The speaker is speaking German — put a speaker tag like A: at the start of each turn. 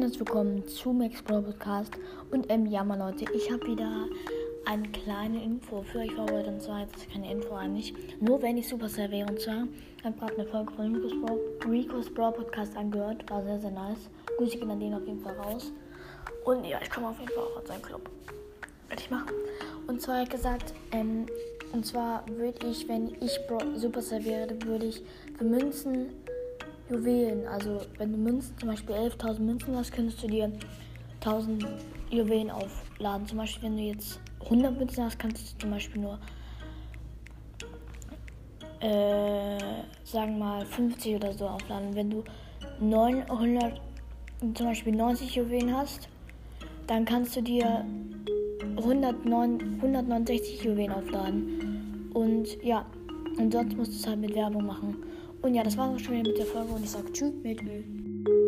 A: herzlich willkommen zu Max Pro Podcast. Und ähm, ja, mal Leute, ich habe wieder eine kleine Info für euch vorbereitet. Und zwar ist keine Info eigentlich. Nur wenn ich Supercell wäre. Und zwar habe gerade eine Folge von Rico's Pro, Rico's Pro Podcast angehört. War sehr, sehr nice. Grüße gehen an den auf jeden Fall raus. Und ja, ich komme auf jeden Fall auch an seinen Club. Werde ich machen. Und zwar gesagt, ähm, und zwar würde ich, wenn ich Bro Supercell wäre, würde ich für Münzen Juwelen. Also wenn du Münzen, zum Beispiel 11.000 Münzen hast, könntest du dir 1000 Juwelen aufladen. Zum Beispiel wenn du jetzt 100 Münzen hast, kannst du zum Beispiel nur äh, sagen mal 50 oder so aufladen. Wenn du 900, zum Beispiel 90 Juwelen hast, dann kannst du dir 109, 169 Juwelen aufladen. Und ja, und sonst musst du es halt mit Werbung machen. Und ja, das war auch schon wieder mit der Folge und ich sage Tschüss mit Ö.